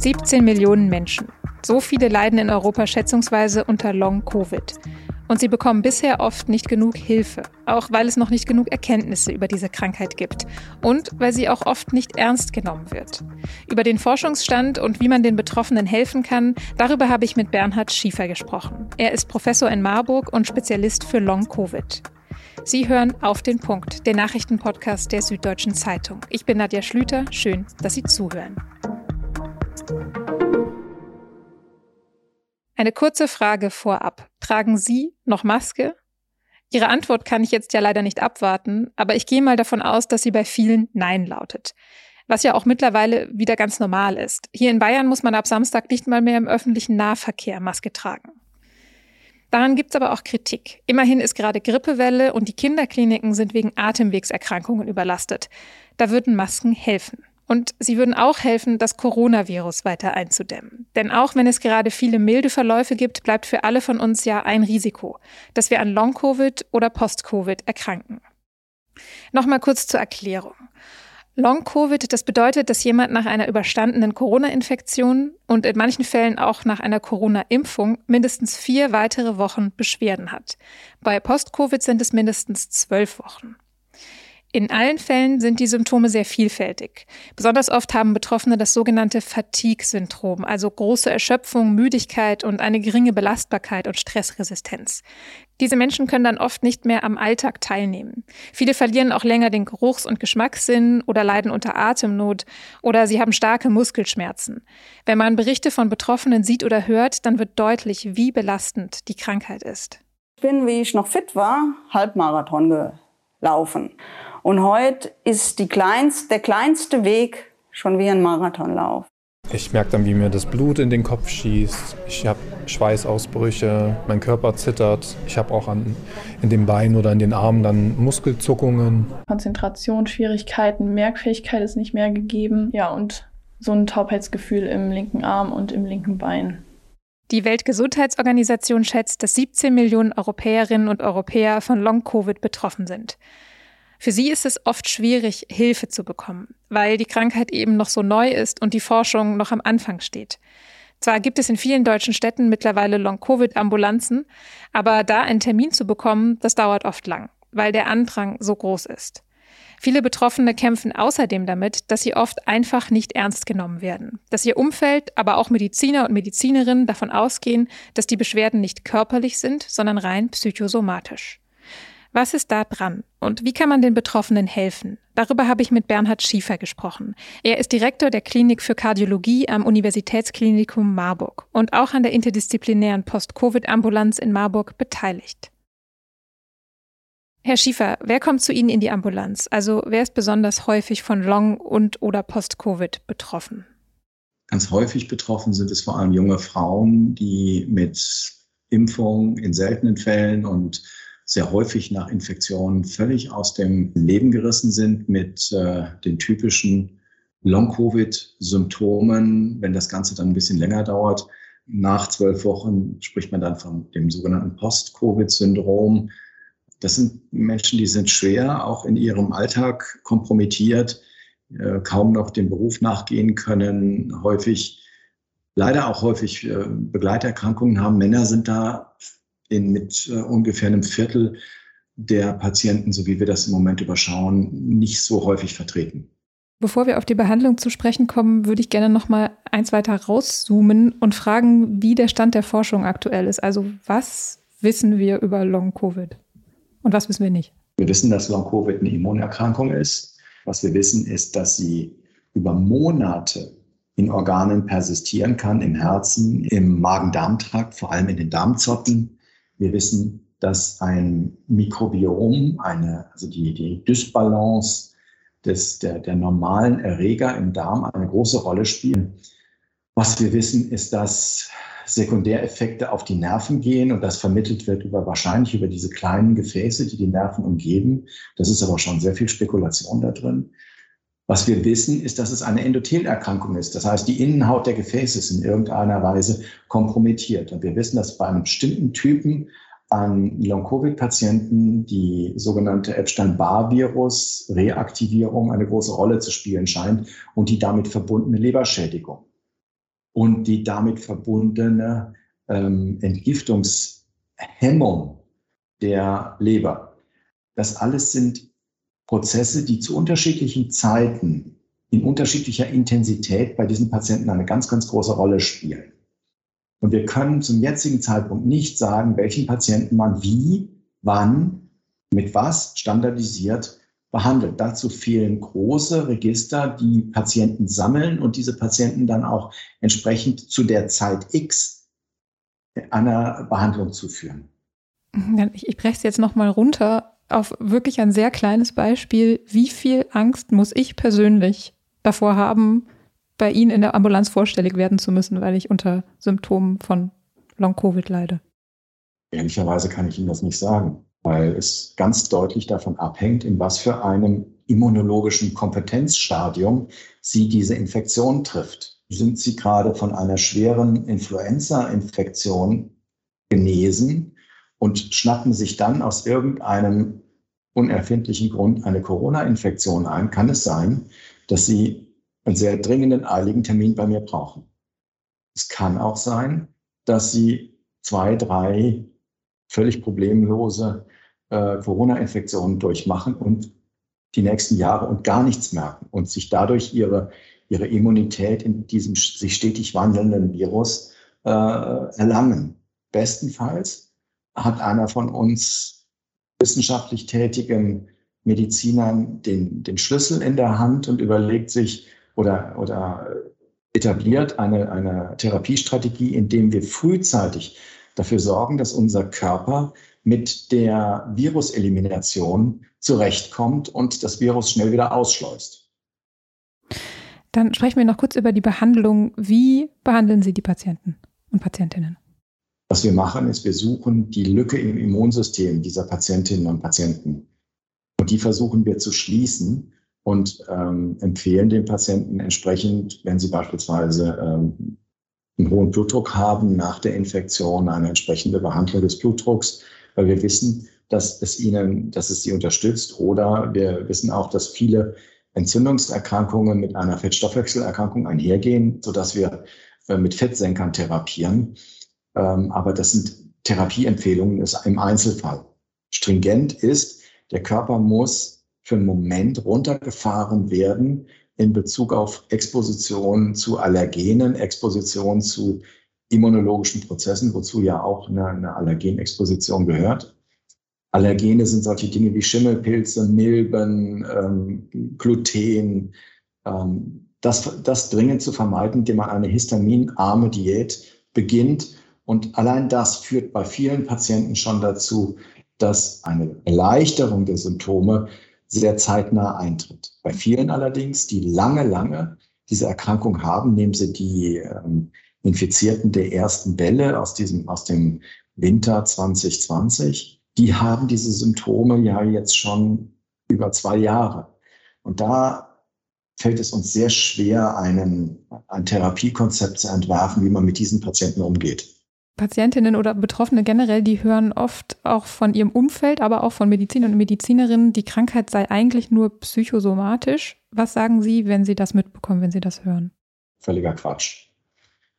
17 Millionen Menschen. So viele leiden in Europa schätzungsweise unter Long-Covid. Und sie bekommen bisher oft nicht genug Hilfe, auch weil es noch nicht genug Erkenntnisse über diese Krankheit gibt und weil sie auch oft nicht ernst genommen wird. Über den Forschungsstand und wie man den Betroffenen helfen kann, darüber habe ich mit Bernhard Schiefer gesprochen. Er ist Professor in Marburg und Spezialist für Long-Covid. Sie hören auf den Punkt, den Nachrichtenpodcast der Süddeutschen Zeitung. Ich bin Nadja Schlüter. Schön, dass Sie zuhören. Eine kurze Frage vorab. Tragen Sie noch Maske? Ihre Antwort kann ich jetzt ja leider nicht abwarten, aber ich gehe mal davon aus, dass sie bei vielen Nein lautet. Was ja auch mittlerweile wieder ganz normal ist. Hier in Bayern muss man ab Samstag nicht mal mehr im öffentlichen Nahverkehr Maske tragen. Daran gibt es aber auch Kritik. Immerhin ist gerade Grippewelle und die Kinderkliniken sind wegen Atemwegserkrankungen überlastet. Da würden Masken helfen. Und sie würden auch helfen, das Coronavirus weiter einzudämmen. Denn auch wenn es gerade viele milde Verläufe gibt, bleibt für alle von uns ja ein Risiko, dass wir an Long-Covid oder Post-Covid erkranken. Nochmal kurz zur Erklärung. Long-Covid, das bedeutet, dass jemand nach einer überstandenen Corona-Infektion und in manchen Fällen auch nach einer Corona-Impfung mindestens vier weitere Wochen Beschwerden hat. Bei Post-Covid sind es mindestens zwölf Wochen. In allen Fällen sind die Symptome sehr vielfältig. Besonders oft haben Betroffene das sogenannte Fatigue-Syndrom, also große Erschöpfung, Müdigkeit und eine geringe Belastbarkeit und Stressresistenz. Diese Menschen können dann oft nicht mehr am Alltag teilnehmen. Viele verlieren auch länger den Geruchs- und Geschmackssinn oder leiden unter Atemnot oder sie haben starke Muskelschmerzen. Wenn man Berichte von Betroffenen sieht oder hört, dann wird deutlich, wie belastend die Krankheit ist. Ich bin, wie ich noch fit war, Halbmarathon gelaufen. Und heute ist die kleinst, der kleinste Weg schon wie ein Marathonlauf. Ich merke dann, wie mir das Blut in den Kopf schießt. Ich habe Schweißausbrüche, mein Körper zittert. Ich habe auch an, in den Beinen oder in den Armen dann Muskelzuckungen. Konzentrationsschwierigkeiten, Merkfähigkeit ist nicht mehr gegeben. Ja, und so ein Taubheitsgefühl im linken Arm und im linken Bein. Die Weltgesundheitsorganisation schätzt, dass 17 Millionen Europäerinnen und Europäer von Long-Covid betroffen sind. Für sie ist es oft schwierig, Hilfe zu bekommen, weil die Krankheit eben noch so neu ist und die Forschung noch am Anfang steht. Zwar gibt es in vielen deutschen Städten mittlerweile Long-Covid-Ambulanzen, aber da einen Termin zu bekommen, das dauert oft lang, weil der Andrang so groß ist. Viele Betroffene kämpfen außerdem damit, dass sie oft einfach nicht ernst genommen werden, dass ihr Umfeld, aber auch Mediziner und Medizinerinnen davon ausgehen, dass die Beschwerden nicht körperlich sind, sondern rein psychosomatisch. Was ist da dran und wie kann man den Betroffenen helfen? Darüber habe ich mit Bernhard Schiefer gesprochen. Er ist Direktor der Klinik für Kardiologie am Universitätsklinikum Marburg und auch an der interdisziplinären Post-Covid-Ambulanz in Marburg beteiligt. Herr Schiefer, wer kommt zu Ihnen in die Ambulanz? Also wer ist besonders häufig von Long- und oder Post-Covid betroffen? Ganz häufig betroffen sind es vor allem junge Frauen, die mit Impfung in seltenen Fällen und sehr häufig nach Infektionen völlig aus dem Leben gerissen sind mit äh, den typischen Long-Covid-Symptomen. Wenn das Ganze dann ein bisschen länger dauert, nach zwölf Wochen spricht man dann von dem sogenannten Post-Covid-Syndrom. Das sind Menschen, die sind schwer, auch in ihrem Alltag kompromittiert, äh, kaum noch dem Beruf nachgehen können, häufig, leider auch häufig äh, Begleiterkrankungen haben. Männer sind da in, mit äh, ungefähr einem Viertel der Patienten, so wie wir das im Moment überschauen, nicht so häufig vertreten. Bevor wir auf die Behandlung zu sprechen kommen, würde ich gerne noch mal eins weiter rauszoomen und fragen, wie der Stand der Forschung aktuell ist. Also was wissen wir über Long-Covid und was wissen wir nicht? Wir wissen, dass Long-Covid eine Immunerkrankung ist. Was wir wissen, ist, dass sie über Monate in Organen persistieren kann, im Herzen, im Magen-Darm-Trakt, vor allem in den Darmzotten, wir wissen, dass ein Mikrobiom, eine, also die, die Dysbalance des, der, der normalen Erreger im Darm eine große Rolle spielen. Was wir wissen, ist, dass Sekundäreffekte auf die Nerven gehen und das vermittelt wird über wahrscheinlich über diese kleinen Gefäße, die die Nerven umgeben. Das ist aber schon sehr viel Spekulation da drin. Was wir wissen, ist, dass es eine Endothelerkrankung ist. Das heißt, die Innenhaut der Gefäße ist in irgendeiner Weise kompromittiert. Und wir wissen, dass bei einem bestimmten Typen an Long-Covid-Patienten die sogenannte Epstein-Barr-Virus-Reaktivierung eine große Rolle zu spielen scheint und die damit verbundene Leberschädigung. Und die damit verbundene ähm, Entgiftungshemmung der Leber. Das alles sind Prozesse, die zu unterschiedlichen Zeiten in unterschiedlicher Intensität bei diesen Patienten eine ganz, ganz große Rolle spielen. Und wir können zum jetzigen Zeitpunkt nicht sagen, welchen Patienten man wie, wann, mit was standardisiert behandelt. Dazu fehlen große Register, die Patienten sammeln und diese Patienten dann auch entsprechend zu der Zeit X einer Behandlung zu führen. Ich, ich breche es jetzt nochmal runter auf wirklich ein sehr kleines Beispiel. Wie viel Angst muss ich persönlich davor haben, bei Ihnen in der Ambulanz vorstellig werden zu müssen, weil ich unter Symptomen von Long-Covid leide? Ehrlicherweise kann ich Ihnen das nicht sagen, weil es ganz deutlich davon abhängt, in was für einem immunologischen Kompetenzstadium Sie diese Infektion trifft. Sind Sie gerade von einer schweren Influenza-Infektion genesen und schnappen sich dann aus irgendeinem unerfindlichen Grund eine Corona-Infektion ein, kann es sein, dass Sie einen sehr dringenden, eiligen Termin bei mir brauchen. Es kann auch sein, dass Sie zwei, drei völlig problemlose äh, Corona-Infektionen durchmachen und die nächsten Jahre und gar nichts merken und sich dadurch ihre, ihre Immunität in diesem sich stetig wandelnden Virus äh, erlangen. Bestenfalls hat einer von uns wissenschaftlich tätigen Medizinern den, den Schlüssel in der Hand und überlegt sich, oder, oder etabliert eine, eine Therapiestrategie, indem wir frühzeitig dafür sorgen, dass unser Körper mit der Viruselimination zurechtkommt und das Virus schnell wieder ausschleust. Dann sprechen wir noch kurz über die Behandlung. Wie behandeln Sie die Patienten und Patientinnen? Was wir machen, ist, wir suchen die Lücke im Immunsystem dieser Patientinnen und Patienten. Und die versuchen wir zu schließen und ähm, empfehlen den Patienten entsprechend, wenn sie beispielsweise ähm, einen hohen Blutdruck haben, nach der Infektion eine entsprechende Behandlung des Blutdrucks, weil wir wissen, dass es ihnen, dass es sie unterstützt. Oder wir wissen auch, dass viele Entzündungserkrankungen mit einer Fettstoffwechselerkrankung einhergehen, sodass wir äh, mit Fettsenkern therapieren. Ähm, aber das sind Therapieempfehlungen im Einzelfall. Stringent ist, der Körper muss für einen Moment runtergefahren werden in Bezug auf Exposition zu Allergenen, Exposition zu immunologischen Prozessen, wozu ja auch eine, eine Allergenexposition gehört. Allergene sind solche Dinge wie Schimmelpilze, Milben, ähm, Gluten. Ähm, das, das dringend zu vermeiden, indem man eine histaminarme Diät beginnt. Und allein das führt bei vielen Patienten schon dazu, dass eine Erleichterung der Symptome sehr zeitnah eintritt. Bei vielen allerdings, die lange, lange diese Erkrankung haben, nehmen sie die ähm, Infizierten der ersten Welle aus diesem, aus dem Winter 2020, die haben diese Symptome ja jetzt schon über zwei Jahre. Und da fällt es uns sehr schwer, einen, ein Therapiekonzept zu entwerfen, wie man mit diesen Patienten umgeht. Patientinnen oder Betroffene generell, die hören oft auch von ihrem Umfeld, aber auch von Medizinern und Medizinerinnen, die Krankheit sei eigentlich nur psychosomatisch. Was sagen Sie, wenn Sie das mitbekommen, wenn Sie das hören? Völliger Quatsch.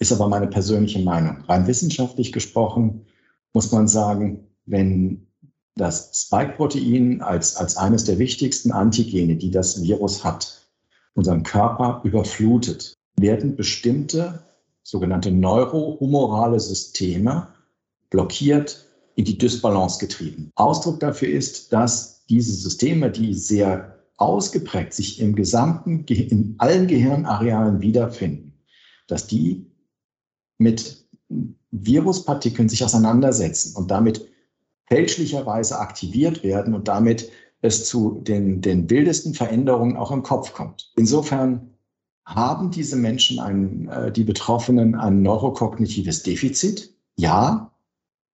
Ist aber meine persönliche Meinung. Rein wissenschaftlich gesprochen muss man sagen, wenn das Spike-Protein als, als eines der wichtigsten Antigene, die das Virus hat, unseren Körper überflutet, werden bestimmte sogenannte neurohumorale Systeme blockiert, in die Dysbalance getrieben. Ausdruck dafür ist, dass diese Systeme, die sehr ausgeprägt sich im gesamten, in allen Gehirnarealen wiederfinden, dass die mit Viruspartikeln sich auseinandersetzen und damit fälschlicherweise aktiviert werden und damit es zu den, den wildesten Veränderungen auch im Kopf kommt. Insofern haben diese Menschen, ein, äh, die Betroffenen, ein neurokognitives Defizit? Ja.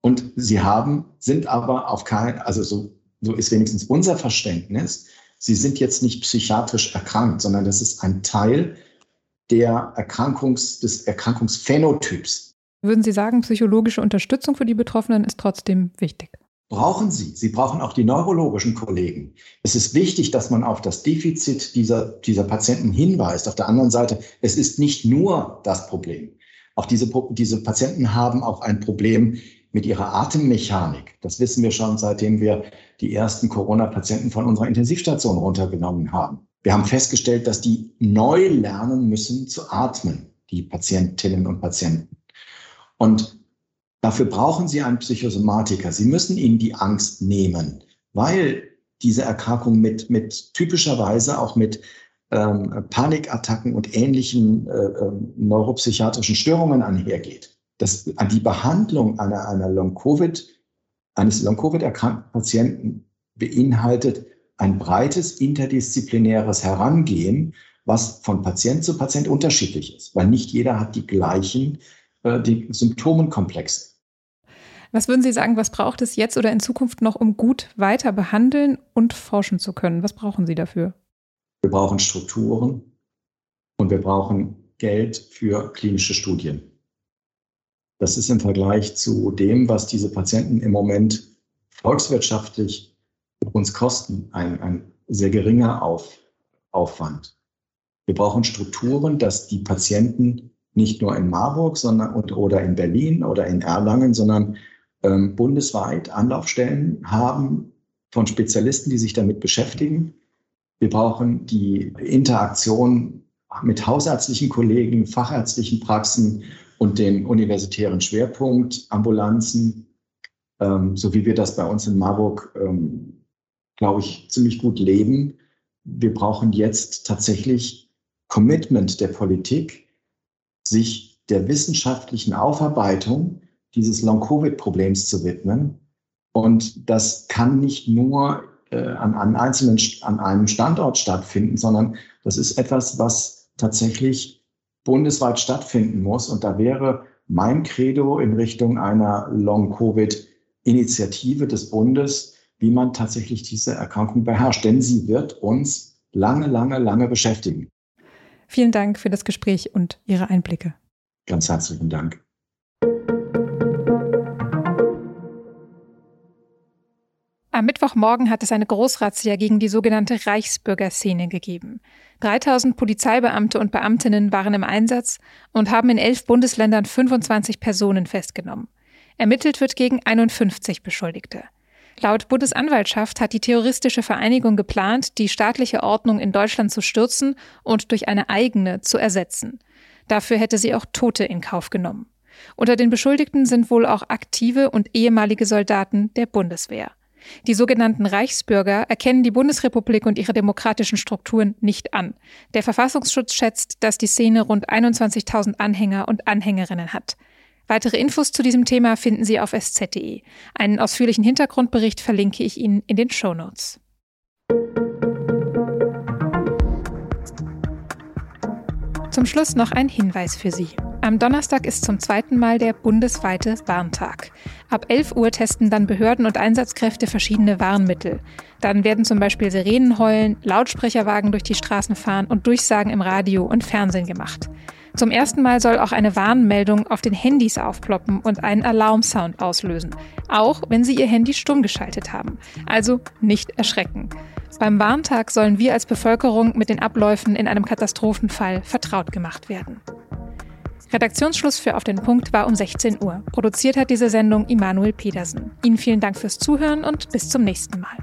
Und sie haben, sind aber auf kein, also so, so ist wenigstens unser Verständnis, sie sind jetzt nicht psychiatrisch erkrankt, sondern das ist ein Teil der Erkrankungs, des Erkrankungsphänotyps. Würden Sie sagen, psychologische Unterstützung für die Betroffenen ist trotzdem wichtig? Brauchen sie. Sie brauchen auch die neurologischen Kollegen. Es ist wichtig, dass man auf das Defizit dieser, dieser Patienten hinweist. Auf der anderen Seite, es ist nicht nur das Problem. Auch diese, diese Patienten haben auch ein Problem mit ihrer Atemmechanik. Das wissen wir schon, seitdem wir die ersten Corona-Patienten von unserer Intensivstation runtergenommen haben. Wir haben festgestellt, dass die neu lernen müssen zu atmen, die Patientinnen und Patienten. Und dafür brauchen sie einen Psychosomatiker. Sie müssen ihnen die Angst nehmen, weil diese Erkrankung mit, mit typischerweise auch mit ähm, Panikattacken und ähnlichen äh, äh, neuropsychiatrischen Störungen einhergeht. Das, die Behandlung einer, einer Long-Covid, eines Long-Covid-erkrankten Patienten beinhaltet ein breites interdisziplinäres Herangehen, was von Patient zu Patient unterschiedlich ist, weil nicht jeder hat die gleichen äh, die Symptomenkomplexe. Was würden Sie sagen, was braucht es jetzt oder in Zukunft noch, um gut weiter behandeln und forschen zu können? Was brauchen Sie dafür? Wir brauchen Strukturen und wir brauchen Geld für klinische Studien. Das ist im Vergleich zu dem, was diese Patienten im Moment volkswirtschaftlich uns kosten, ein, ein sehr geringer Auf, Aufwand. Wir brauchen Strukturen, dass die Patienten nicht nur in Marburg sondern, und, oder in Berlin oder in Erlangen, sondern ähm, bundesweit Anlaufstellen haben von Spezialisten, die sich damit beschäftigen. Wir brauchen die Interaktion mit hausärztlichen Kollegen, fachärztlichen Praxen und den universitären Schwerpunkt, Ambulanzen, ähm, so wie wir das bei uns in Marburg, ähm, glaube ich, ziemlich gut leben. Wir brauchen jetzt tatsächlich Commitment der Politik, sich der wissenschaftlichen Aufarbeitung dieses Long-Covid-Problems zu widmen. Und das kann nicht nur äh, an, an einzelnen, an einem Standort stattfinden, sondern das ist etwas, was tatsächlich bundesweit stattfinden muss. Und da wäre mein Credo in Richtung einer Long-Covid-Initiative des Bundes, wie man tatsächlich diese Erkrankung beherrscht. Denn sie wird uns lange, lange, lange beschäftigen. Vielen Dank für das Gespräch und Ihre Einblicke. Ganz herzlichen Dank. Am Mittwochmorgen hat es eine Großrazzia gegen die sogenannte Reichsbürgerszene gegeben. 3000 Polizeibeamte und Beamtinnen waren im Einsatz und haben in elf Bundesländern 25 Personen festgenommen. Ermittelt wird gegen 51 Beschuldigte. Laut Bundesanwaltschaft hat die terroristische Vereinigung geplant, die staatliche Ordnung in Deutschland zu stürzen und durch eine eigene zu ersetzen. Dafür hätte sie auch Tote in Kauf genommen. Unter den Beschuldigten sind wohl auch aktive und ehemalige Soldaten der Bundeswehr. Die sogenannten Reichsbürger erkennen die Bundesrepublik und ihre demokratischen Strukturen nicht an. Der Verfassungsschutz schätzt, dass die Szene rund 21.000 Anhänger und Anhängerinnen hat. Weitere Infos zu diesem Thema finden Sie auf sz.de. Einen ausführlichen Hintergrundbericht verlinke ich Ihnen in den Show Notes. Zum Schluss noch ein Hinweis für Sie. Am Donnerstag ist zum zweiten Mal der bundesweite Warntag. Ab 11 Uhr testen dann Behörden und Einsatzkräfte verschiedene Warnmittel. Dann werden zum Beispiel Sirenen heulen, Lautsprecherwagen durch die Straßen fahren und Durchsagen im Radio und Fernsehen gemacht. Zum ersten Mal soll auch eine Warnmeldung auf den Handys aufploppen und einen Alarmsound auslösen. Auch wenn Sie Ihr Handy stumm geschaltet haben. Also nicht erschrecken. Beim Warntag sollen wir als Bevölkerung mit den Abläufen in einem Katastrophenfall vertraut gemacht werden. Redaktionsschluss für Auf den Punkt war um 16 Uhr. Produziert hat diese Sendung Immanuel Pedersen. Ihnen vielen Dank fürs Zuhören und bis zum nächsten Mal.